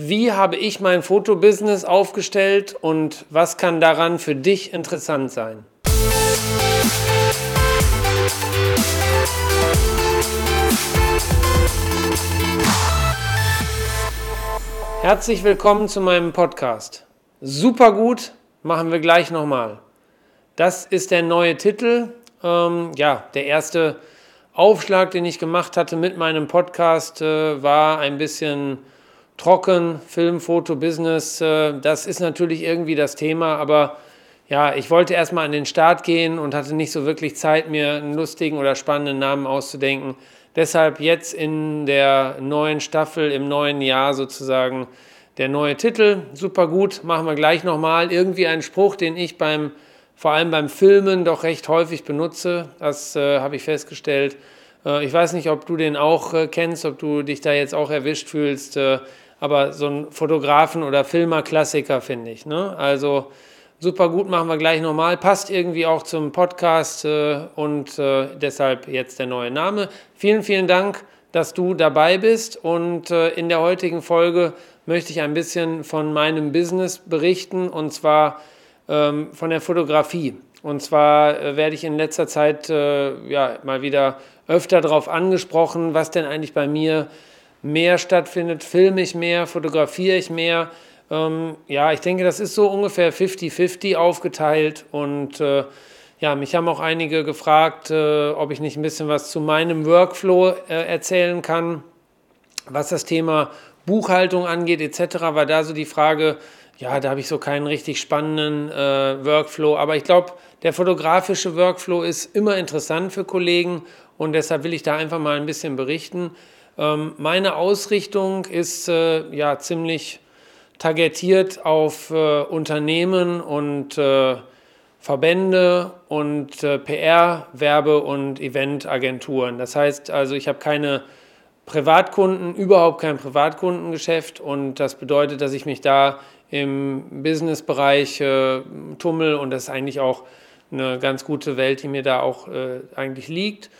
Wie habe ich mein Fotobusiness aufgestellt und was kann daran für dich interessant sein? Herzlich willkommen zu meinem Podcast. Super gut, machen wir gleich nochmal. Das ist der neue Titel. Ähm, ja, der erste Aufschlag, den ich gemacht hatte mit meinem Podcast, äh, war ein bisschen trocken, Film, Foto, Business, äh, das ist natürlich irgendwie das Thema, aber ja, ich wollte erstmal an den Start gehen und hatte nicht so wirklich Zeit, mir einen lustigen oder spannenden Namen auszudenken. Deshalb jetzt in der neuen Staffel, im neuen Jahr sozusagen der neue Titel. Super gut, machen wir gleich nochmal. Irgendwie ein Spruch, den ich beim, vor allem beim Filmen doch recht häufig benutze. Das äh, habe ich festgestellt. Äh, ich weiß nicht, ob du den auch äh, kennst, ob du dich da jetzt auch erwischt fühlst. Äh, aber so ein Fotografen- oder Filmer-Klassiker, finde ich. Ne? Also super gut, machen wir gleich nochmal. Passt irgendwie auch zum Podcast äh, und äh, deshalb jetzt der neue Name. Vielen, vielen Dank, dass du dabei bist und äh, in der heutigen Folge möchte ich ein bisschen von meinem Business berichten und zwar ähm, von der Fotografie. Und zwar äh, werde ich in letzter Zeit äh, ja, mal wieder öfter darauf angesprochen, was denn eigentlich bei mir mehr stattfindet, filme ich mehr, fotografiere ich mehr. Ähm, ja, ich denke, das ist so ungefähr 50-50 aufgeteilt und äh, ja, mich haben auch einige gefragt, äh, ob ich nicht ein bisschen was zu meinem Workflow äh, erzählen kann, was das Thema Buchhaltung angeht etc. War da so die Frage, ja, da habe ich so keinen richtig spannenden äh, Workflow, aber ich glaube, der fotografische Workflow ist immer interessant für Kollegen und deshalb will ich da einfach mal ein bisschen berichten. Ähm, meine Ausrichtung ist äh, ja ziemlich targetiert auf äh, Unternehmen und äh, Verbände und äh, PR, Werbe- und Eventagenturen. Das heißt also, ich habe keine Privatkunden, überhaupt kein Privatkundengeschäft und das bedeutet, dass ich mich da im Businessbereich äh, tummel und das ist eigentlich auch eine ganz gute Welt, die mir da auch äh, eigentlich liegt.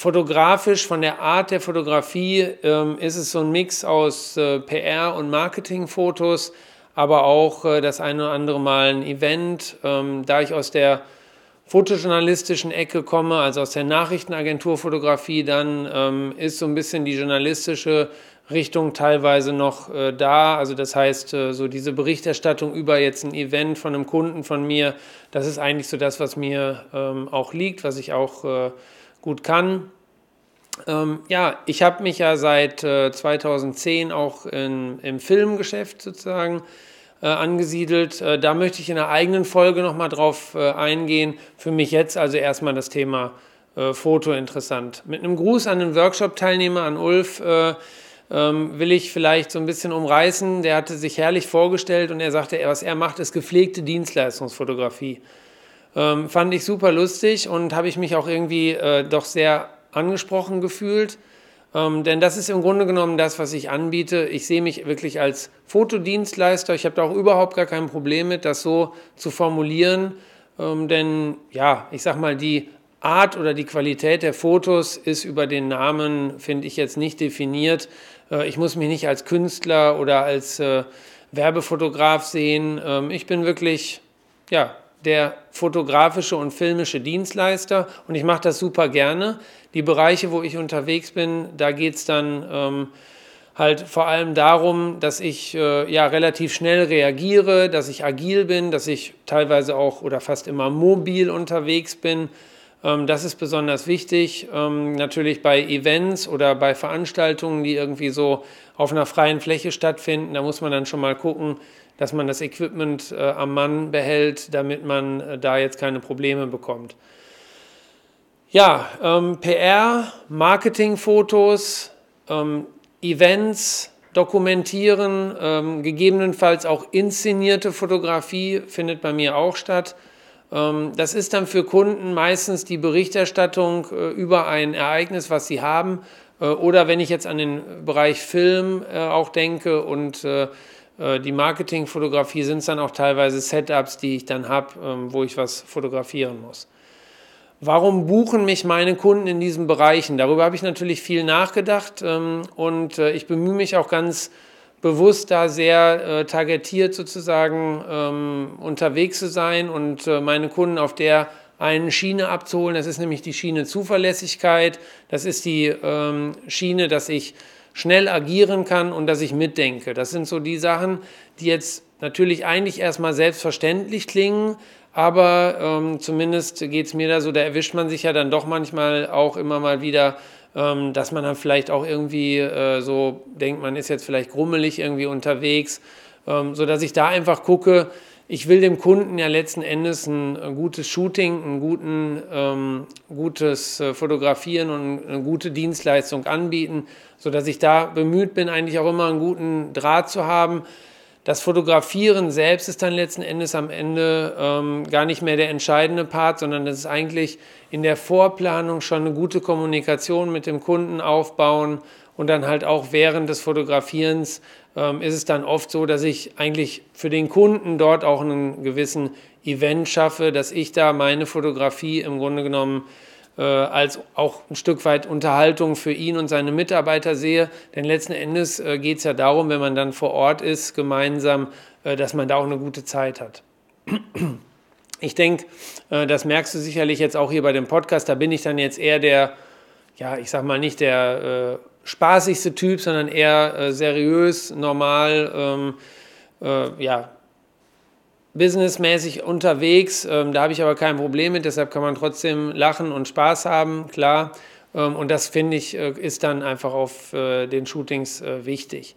Fotografisch, von der Art der Fotografie, ähm, ist es so ein Mix aus äh, PR- und Marketingfotos, aber auch äh, das eine oder andere Mal ein Event. Ähm, da ich aus der fotojournalistischen Ecke komme, also aus der Nachrichtenagenturfotografie, dann ähm, ist so ein bisschen die journalistische Richtung teilweise noch äh, da. Also das heißt, äh, so diese Berichterstattung über jetzt ein Event von einem Kunden von mir, das ist eigentlich so das, was mir ähm, auch liegt, was ich auch äh, gut kann. Ähm, ja, ich habe mich ja seit äh, 2010 auch in, im Filmgeschäft sozusagen äh, angesiedelt. Äh, da möchte ich in einer eigenen Folge nochmal drauf äh, eingehen. Für mich jetzt also erstmal das Thema äh, Foto interessant. Mit einem Gruß an den Workshop-Teilnehmer, an Ulf, äh, ähm, will ich vielleicht so ein bisschen umreißen. Der hatte sich herrlich vorgestellt und er sagte, was er macht, ist gepflegte Dienstleistungsfotografie. Ähm, fand ich super lustig und habe ich mich auch irgendwie äh, doch sehr angesprochen gefühlt. Ähm, denn das ist im Grunde genommen das, was ich anbiete. Ich sehe mich wirklich als Fotodienstleister. Ich habe da auch überhaupt gar kein Problem mit, das so zu formulieren. Ähm, denn ja, ich sag mal, die Art oder die Qualität der Fotos ist über den Namen, finde ich, jetzt nicht definiert. Äh, ich muss mich nicht als Künstler oder als äh, Werbefotograf sehen. Ähm, ich bin wirklich, ja, der fotografische und filmische Dienstleister und ich mache das super gerne. Die Bereiche, wo ich unterwegs bin, da geht es dann ähm, halt vor allem darum, dass ich äh, ja relativ schnell reagiere, dass ich agil bin, dass ich teilweise auch oder fast immer mobil unterwegs bin. Ähm, das ist besonders wichtig. Ähm, natürlich bei Events oder bei Veranstaltungen, die irgendwie so auf einer freien Fläche stattfinden, da muss man dann schon mal gucken, dass man das Equipment äh, am Mann behält, damit man äh, da jetzt keine Probleme bekommt. Ja, ähm, PR, Marketingfotos, ähm, Events dokumentieren, ähm, gegebenenfalls auch inszenierte Fotografie findet bei mir auch statt. Ähm, das ist dann für Kunden meistens die Berichterstattung äh, über ein Ereignis, was sie haben. Äh, oder wenn ich jetzt an den Bereich Film äh, auch denke und äh, die Marketingfotografie sind es dann auch teilweise Setups, die ich dann habe, ähm, wo ich was fotografieren muss. Warum buchen mich meine Kunden in diesen Bereichen? Darüber habe ich natürlich viel nachgedacht ähm, und äh, ich bemühe mich auch ganz bewusst da sehr äh, targetiert sozusagen ähm, unterwegs zu sein und äh, meine Kunden auf der einen Schiene abzuholen. Das ist nämlich die Schiene Zuverlässigkeit. Das ist die Schiene, dass ich schnell agieren kann und dass ich mitdenke. Das sind so die Sachen, die jetzt natürlich eigentlich erstmal selbstverständlich klingen, aber ähm, zumindest geht es mir da so, da erwischt man sich ja dann doch manchmal auch immer mal wieder, ähm, dass man dann vielleicht auch irgendwie äh, so denkt, man ist jetzt vielleicht grummelig irgendwie unterwegs, ähm, sodass ich da einfach gucke, ich will dem Kunden ja letzten Endes ein, gutes Shooting, ein guten, ähm, gutes äh, Fotografieren und eine gute Dienstleistung anbieten, sodass ich da bemüht bin, eigentlich auch immer einen guten Draht zu haben. Das Fotografieren selbst ist dann letzten Endes am Ende ähm, gar nicht mehr der entscheidende Part, sondern das ist eigentlich in der Vorplanung schon eine gute Kommunikation mit dem Kunden aufbauen und dann halt auch während des Fotografierens ähm, ist es dann oft so, dass ich eigentlich für den Kunden dort auch einen gewissen Event schaffe, dass ich da meine Fotografie im Grunde genommen äh, als auch ein Stück weit Unterhaltung für ihn und seine Mitarbeiter sehe. Denn letzten Endes äh, geht es ja darum, wenn man dann vor Ort ist, gemeinsam, äh, dass man da auch eine gute Zeit hat. Ich denke, äh, das merkst du sicherlich jetzt auch hier bei dem Podcast, da bin ich dann jetzt eher der, ja, ich sag mal nicht der äh, spaßigste Typ, sondern eher äh, seriös, normal, ähm, äh, ja, businessmäßig unterwegs. Ähm, da habe ich aber kein Problem mit, deshalb kann man trotzdem lachen und Spaß haben, klar. Ähm, und das finde ich, äh, ist dann einfach auf äh, den Shootings äh, wichtig.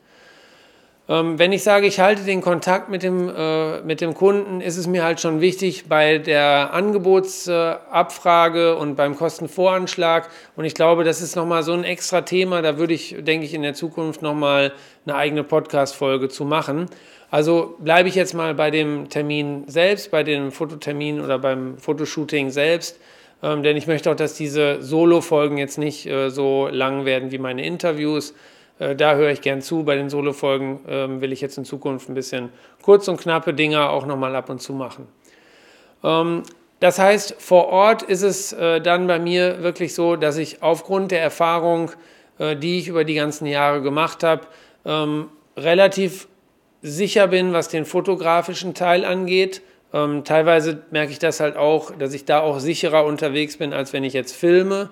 Ähm, wenn ich sage, ich halte den Kontakt mit dem, äh, mit dem Kunden, ist es mir halt schon wichtig bei der Angebotsabfrage und beim Kostenvoranschlag. Und ich glaube, das ist nochmal so ein extra Thema. Da würde ich, denke ich, in der Zukunft nochmal eine eigene Podcast-Folge zu machen. Also bleibe ich jetzt mal bei dem Termin selbst, bei dem Fototermin oder beim Fotoshooting selbst. Ähm, denn ich möchte auch, dass diese Solo-Folgen jetzt nicht äh, so lang werden wie meine Interviews äh, da höre ich gern zu. Bei den Solo-Folgen ähm, will ich jetzt in Zukunft ein bisschen kurz und knappe Dinge auch nochmal ab und zu machen. Ähm, das heißt, vor Ort ist es äh, dann bei mir wirklich so, dass ich aufgrund der Erfahrung, äh, die ich über die ganzen Jahre gemacht habe, ähm, relativ sicher bin, was den fotografischen Teil angeht. teilweise merke ich das halt auch, dass ich da auch sicherer unterwegs bin, als wenn ich jetzt filme.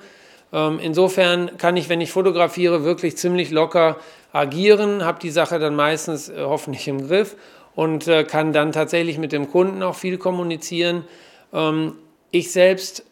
Ähm, insofern kann ich, wenn ich fotografiere, wirklich ziemlich locker agieren, habe die Sache dann meistens äh, hoffentlich im Griff und äh, kann dann tatsächlich mit dem Kunden auch viel kommunizieren. Ähm, ich selbst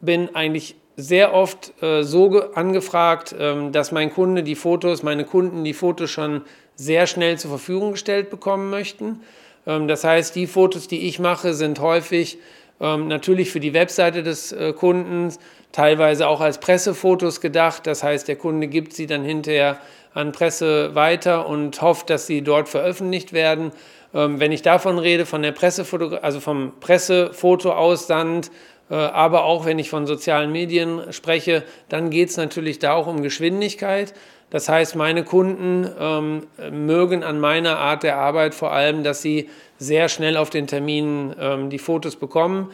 bin eigentlich sehr oft äh, so angefragt, ähm, dass mein Kunde die Fotos, meine Kunden die Fotos schon sehr schnell zur Verfügung gestellt bekommen möchten. das heißt, die Fotos, die ich mache, sind häufig natürlich für die Webseite des Kunden, teilweise auch als Pressefotos gedacht. Das heißt, der Kunde gibt sie dann hinterher an Presse weiter und hofft, dass sie dort veröffentlicht werden. Ähm, wenn ich davon rede, von der Pressefoto, also vom Pressefotoaussand, äh, aber auch wenn ich von sozialen Medien spreche, dann geht es natürlich da auch um Geschwindigkeit. Das heißt, meine Kunden ähm, mögen an meiner Art der Arbeit vor allem, dass sie sehr schnell auf den Terminen ähm, die Fotos bekommen.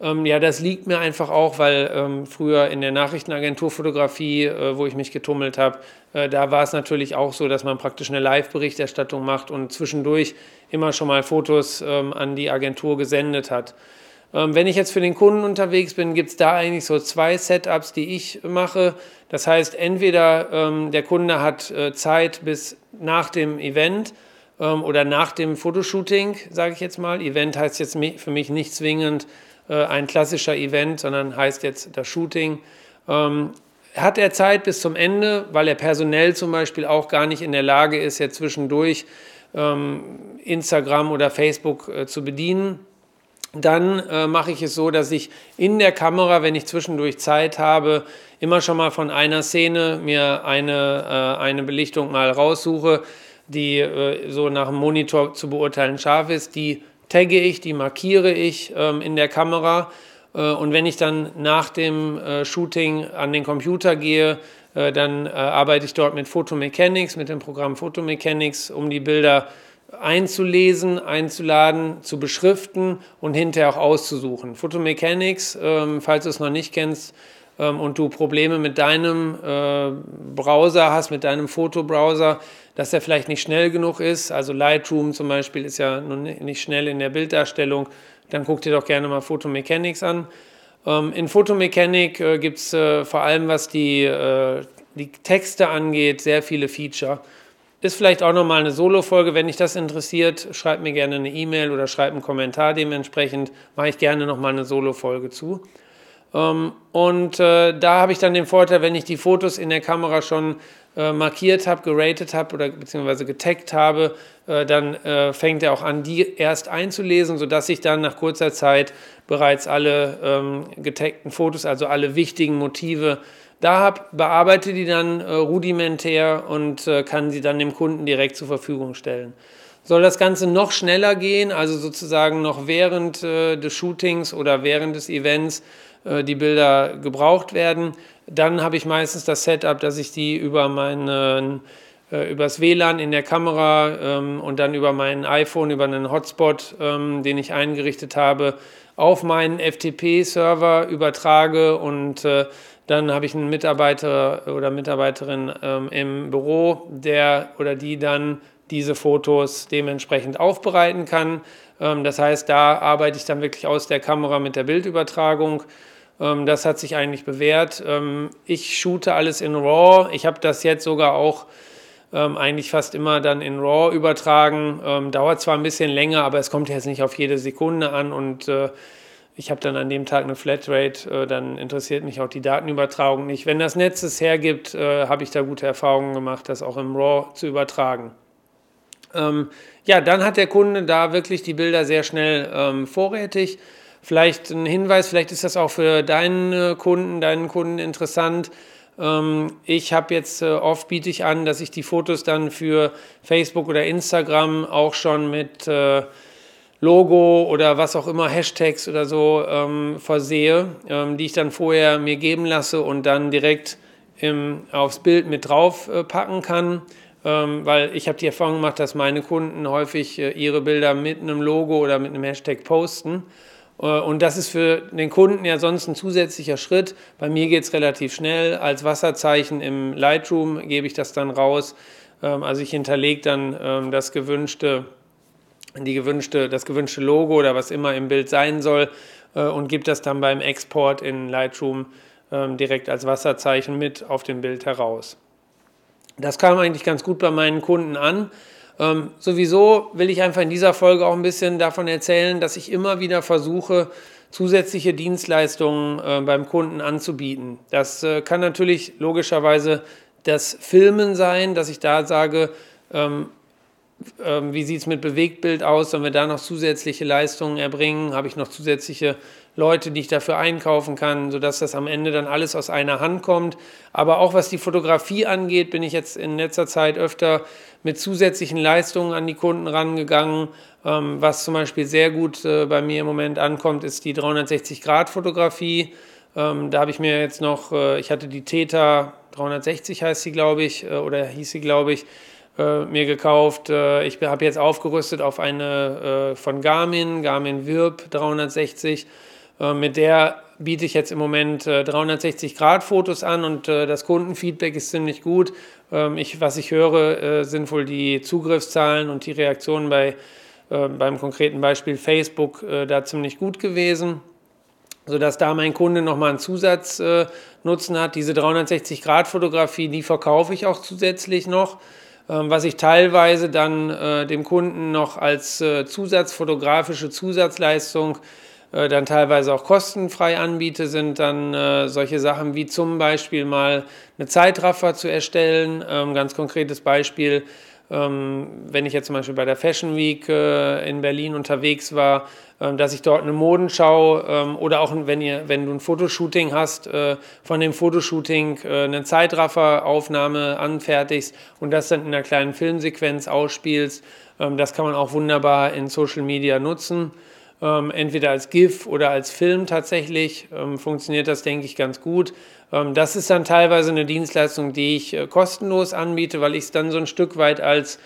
Ähm, ja, das liegt mir einfach auch, weil ähm, früher in der Nachrichtenagenturfotografie, äh, wo ich mich getummelt habe, äh, da war es natürlich auch so, dass man praktisch eine Live-Berichterstattung macht und zwischendurch immer schon mal Fotos ähm, an die Agentur gesendet hat. Ähm, wenn ich jetzt für den Kunden unterwegs bin, gibt es da eigentlich so zwei Setups, die ich mache. Das heißt, entweder ähm, der Kunde hat äh, Zeit bis nach dem Event ähm, oder nach dem Fotoshooting, sage ich jetzt mal. Event heißt jetzt für mich nicht zwingend, äh, ein klassischer Event, sondern heißt jetzt das Shooting. Ähm, hat er Zeit bis zum Ende, weil er personell zum Beispiel auch gar nicht in der Lage ist, jetzt zwischendurch ähm, Instagram oder Facebook äh, zu bedienen? Dann äh, mache ich es so, dass ich in der Kamera, wenn ich zwischendurch Zeit habe, immer schon mal von einer Szene mir eine, äh, eine Belichtung mal raussuche, die äh, so nach dem Monitor zu beurteilen scharf ist, die tagge ich, die markiere ich ähm, in der Kamera. Äh, und wenn ich dann nach dem äh, Shooting an den Computer gehe, dann arbeite ich dort mit Photomechanics, mit dem Programm Photomechanics, um die Bilder einzulesen, einzuladen, zu beschriften und hinterher auch auszusuchen. Photomechanics, ähm, falls du es noch nicht kennst, ähm, und du Probleme mit deinem Browser hast, mit deinem Fotobrowser, dass er vielleicht nicht schnell genug ist. Also Lightroom zum Beispiel ist ja nicht schnell in der Bilddarstellung. Dann guckt ihr doch gerne mal Photomechanics an. Ähm, in Photomechanik äh, gibt es äh, vor allem, was die, äh, die Texte angeht, sehr viele Feature. Ist vielleicht auch nochmal eine Solo-Folge. Wenn dich das interessiert, schreib mir gerne eine E-Mail oder schreib einen Kommentar dementsprechend. Mache ich gerne nochmal eine Solo-Folge zu. Ähm, und äh, da habe ich dann den Vorteil, wenn ich die Fotos in der Kamera schon äh, markiert habe, geratet habe oder beziehungsweise getaggt habe, äh, dann äh, fängt er auch an, die erst einzulesen, sodass ich dann nach kurzer Zeit bereits alle ähm, getagten Fotos, also alle wichtigen Motive da habe, bearbeite die dann äh, rudimentär und äh, kann sie dann dem Kunden direkt zur Verfügung stellen. Soll das Ganze noch schneller gehen, also sozusagen noch während äh, des Shootings oder während des Events äh, die Bilder gebraucht werden, dann habe ich meistens das Setup, dass ich die über meinen äh, übers WLAN in der Kamera ähm, und dann über mein iPhone, über einen Hotspot, ähm, den ich eingerichtet habe, auf meinen FTP-Server übertrage und äh, dann habe ich einen Mitarbeiter oder Mitarbeiterin ähm, im Büro, der oder die dann diese Fotos dementsprechend aufbereiten kann. Ähm, das heißt, da arbeite ich dann wirklich aus der Kamera mit der Bildübertragung. Ähm, das hat sich eigentlich bewährt. Ähm, ich shoote alles in RAW. Ich habe das jetzt sogar auch ähm, eigentlich fast immer dann in RAW übertragen. Dauert zwar ein bisschen länger, aber es kommt jetzt nicht auf jede Sekunde an und äh, ich habe dann an dem Tag eine Flatrate, äh, dann interessiert mich auch die Datenübertragung nicht. Wenn das Netz es hergibt, äh, habe ich da gute Erfahrungen gemacht, das auch im RAW zu übertragen. Ja, dann hat der Kunde da wirklich die Bilder sehr schnell vorrätig. Vielleicht ein Hinweis, vielleicht ist das auch für deinen Kunden, deinen Kunden interessant. Ähm, ich habe jetzt äh, oft biete ich an, dass ich die Fotos dann für Facebook oder Instagram auch schon mit äh, Logo oder was auch immer, Hashtags oder so ähm, versehe, ähm, die ich dann vorher mir geben lasse und dann direkt im, aufs Bild mit drauf äh, packen kann. Weil ich habe die Erfahrung gemacht, dass meine Kunden häufig äh, ihre Bilder mit einem Logo oder mit einem Hashtag posten. Äh, und das ist für den Kunden ja sonst ein zusätzlicher Schritt. Bei mir geht es relativ schnell. Als Wasserzeichen im Lightroom gebe ich das dann raus. Ähm, also ich hinterlege dann ähm, das gewünschte die gewünschte, das gewünschte Logo oder was immer im Bild sein soll äh, und gibt das dann beim Export in Lightroom ähm, direkt als Wasserzeichen mit auf dem Bild heraus. Das kam eigentlich ganz gut bei meinen Kunden an. Ähm, sowieso will ich einfach in dieser Folge auch ein bisschen davon erzählen, dass ich immer wieder versuche, zusätzliche Dienstleistungen äh, beim Kunden anzubieten. Das äh, kann natürlich logischerweise das Filmen sein, dass ich da sage, ähm, ähm, wie sieht es mit Bewegtbild aus? Sollen wir da noch zusätzliche Leistungen erbringen? Habe ich noch zusätzliche Leute, die ich dafür einkaufen kann, sodass das am Ende dann alles aus einer Hand kommt? Aber auch was die Fotografie angeht, bin ich jetzt in letzter Zeit öfter mit zusätzlichen Leistungen an die Kunden rangegangen. Ähm, was zum Beispiel sehr gut äh, bei mir im Moment ankommt, ist die 360-Grad-Fotografie. Ähm, da habe ich mir jetzt noch, äh, ich hatte die Theta 360 heißt sie, glaube ich, äh, oder hieß sie, glaube ich, mir gekauft. Ich habe jetzt aufgerüstet auf eine von Garmin, Garmin Wirb 360. Äh, mit der biete ich jetzt im Moment 360-Grad-Fotos an und das Kundenfeedback ist ziemlich gut. Ähm, ich, was ich höre, sind wohl die Zugriffszahlen und die Reaktionen bei, beim konkreten Beispiel Facebook da ziemlich gut gewesen sodass da mein Kunde nochmal einen Zusatznutzen hat. Diese 360-Grad-Fotografie, die verkaufe ich auch zusätzlich noch. Ähm, was ich teilweise dann äh, dem Kunden noch als äh, Zusatzfotografische Zusatzleistung äh, dann teilweise auch kostenfrei anbiete, sind dann äh, solche Sachen wie zum Beispiel mal eine Zeitraffer zu erstellen. Ähm, ganz konkretes Beispiel, ähm, wenn ich jetzt zum Beispiel bei der Fashion Week äh, in Berlin unterwegs war, ähm, dass ich dort eine Modenschau ähm, oder auch wenn, ihr, wenn du ein Fotoshooting hast, äh, von dem Fotoshooting äh, eine Zeitrafferaufnahme anfertigst und das dann in einer kleinen Filmsequenz ausspielst. das kann man auch wunderbar in Social Media nutzen. Entweder als GIF oder als Film tatsächlich funktioniert das, denke ich, ganz gut. Ähm, das ist dann teilweise eine Dienstleistung, die ich äh, kostenlos anbiete, weil ich es dann so ein Stück weit als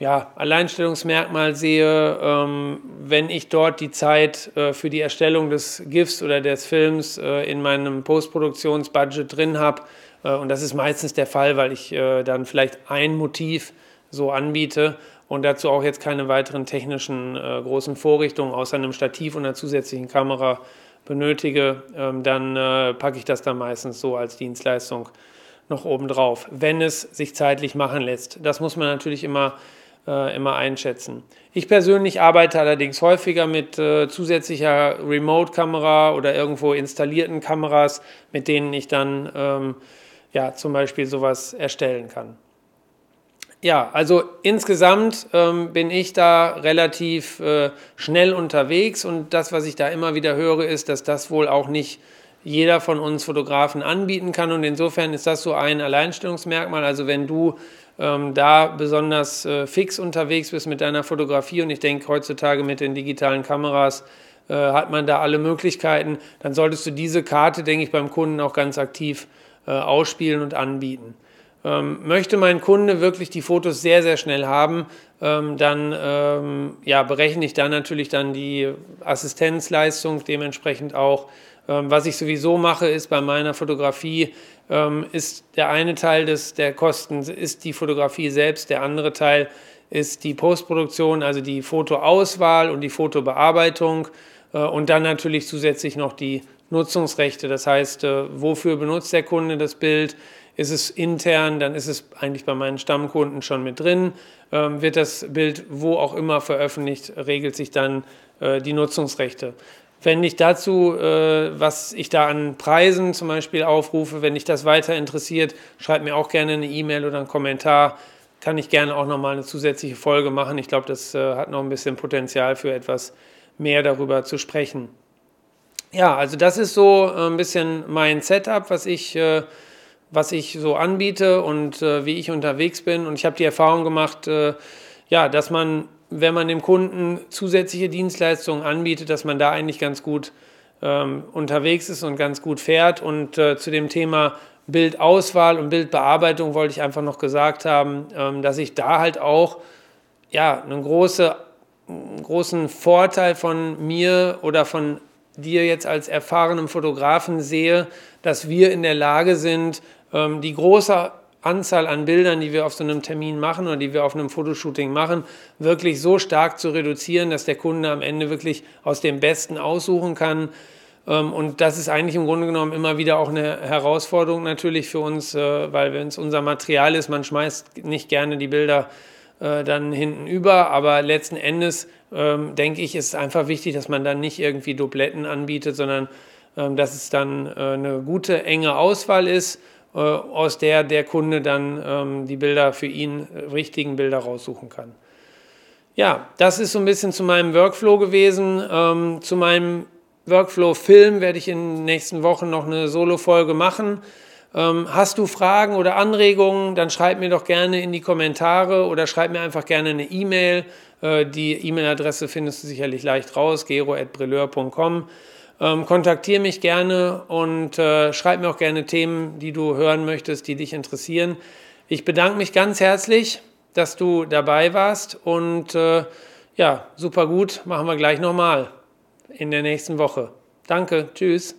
ja, Alleinstellungsmerkmal sehe, ähm, wenn ich dort die Zeit äh, für die Erstellung des GIFs oder des Films äh, in meinem Postproduktionsbudget drin habe. und das ist meistens der Fall, weil ich dann vielleicht ein Motiv so anbiete und dazu auch jetzt keine weiteren technischen äh, großen Vorrichtungen außer einem Stativ und einer zusätzlichen Kamera benötige, ähm, dann äh, packe ich das dann meistens so als Dienstleistung noch oben drauf, wenn es sich zeitlich machen lässt. Das muss man natürlich immer, äh, immer einschätzen. Ich persönlich arbeite allerdings häufiger mit äh, zusätzlicher Remote-Kamera oder irgendwo installierten Kameras, mit denen ich dann ähm, ja, zum Beispiel sowas erstellen kann. Ja, also insgesamt ähm, bin ich da relativ äh, schnell unterwegs und das, was ich da immer wieder höre, ist, dass das wohl auch nicht jeder von uns Fotografen anbieten kann und insofern ist das so ein Alleinstellungsmerkmal. Also wenn du ähm, da besonders äh, fix unterwegs bist mit deiner Fotografie und ich denke heutzutage mit den digitalen Kameras äh, hat man da alle Möglichkeiten, dann solltest du diese Karte, denke ich, beim Kunden auch ganz aktiv äh, ausspielen und anbieten. Ähm, möchte mein Kunde wirklich die Fotos sehr, sehr schnell haben, ähm, dann ähm, ja, berechne ich da natürlich dann die Assistenzleistung dementsprechend auch. Was ich sowieso mache, ist bei meiner Fotografie, ist der eine Teil des, der Kosten ist die Fotografie selbst, der andere Teil ist die Postproduktion, also die Fotoauswahl und die Fotobearbeitung äh, und dann natürlich zusätzlich noch die Nutzungsrechte. Das heißt, äh, wofür benutzt der Kunde das Bild? Ist es intern, dann ist es eigentlich bei meinen Stammkunden schon mit drin. Ähm, wird das Bild wo auch immer veröffentlicht, regelt sich dann äh, die Nutzungsrechte. Wenn ich dazu, äh, was ich da an Preisen zum Beispiel aufrufe, wenn dich das weiter interessiert, schreib mir auch gerne eine E-Mail oder einen Kommentar. Kann ich gerne auch nochmal eine zusätzliche Folge machen. Ich glaube, das äh, hat noch ein bisschen Potenzial für etwas mehr darüber zu sprechen. Ja, also das ist so äh, ein bisschen mein Setup, was ich äh, was ich so anbiete und äh, wie ich unterwegs bin. Und ich habe die Erfahrung gemacht, äh, ja, dass man, wenn man dem Kunden zusätzliche Dienstleistungen anbietet, dass man da eigentlich ganz gut ähm, unterwegs ist und ganz gut fährt. Und äh, zu dem Thema Bildauswahl und Bildbearbeitung wollte ich einfach noch gesagt haben, ähm, dass ich da halt auch ja, einen, große, großen Vorteil von mir oder von dir jetzt als erfahrenem Fotografen sehe, dass wir in der Lage sind, die große Anzahl an Bildern, die wir auf so einem Termin machen oder die wir auf einem Fotoshooting machen, wirklich so stark zu reduzieren, dass der Kunde am Ende wirklich aus dem Besten aussuchen kann. Ähm, und das ist eigentlich im Grunde genommen immer wieder auch eine Herausforderung natürlich für uns, äh, weil wenn es unser Material ist, man schmeißt nicht gerne die Bilder äh, dann hinten über, aber letzten Endes ähm, denke ich, ist es einfach wichtig, dass man dann nicht irgendwie Dubletten anbietet, sondern dass es dann äh, eine gute, enge Auswahl ist aus der der Kunde dann ähm, die Bilder für ihn, äh, richtigen Bilder raussuchen kann. Ja, das ist so ein bisschen zu meinem Workflow gewesen. Ähm, zu meinem Workflow-Film werde ich in den nächsten Wochen noch eine Solo-Folge machen. Ähm, hast du Fragen oder Anregungen, dann schreib mir doch gerne in die Kommentare oder schreib mir einfach gerne eine E-Mail. Äh, die E-Mail-Adresse findest du sicherlich leicht raus, gero.brilleur.com. Ähm, kontaktiere mich gerne und äh, schreib mir auch gerne Themen, die du hören möchtest, die dich interessieren. Ich bedanke mich ganz herzlich, dass du dabei warst und äh, ja, super gut, machen wir gleich nochmal in der nächsten Woche. Danke, tschüss.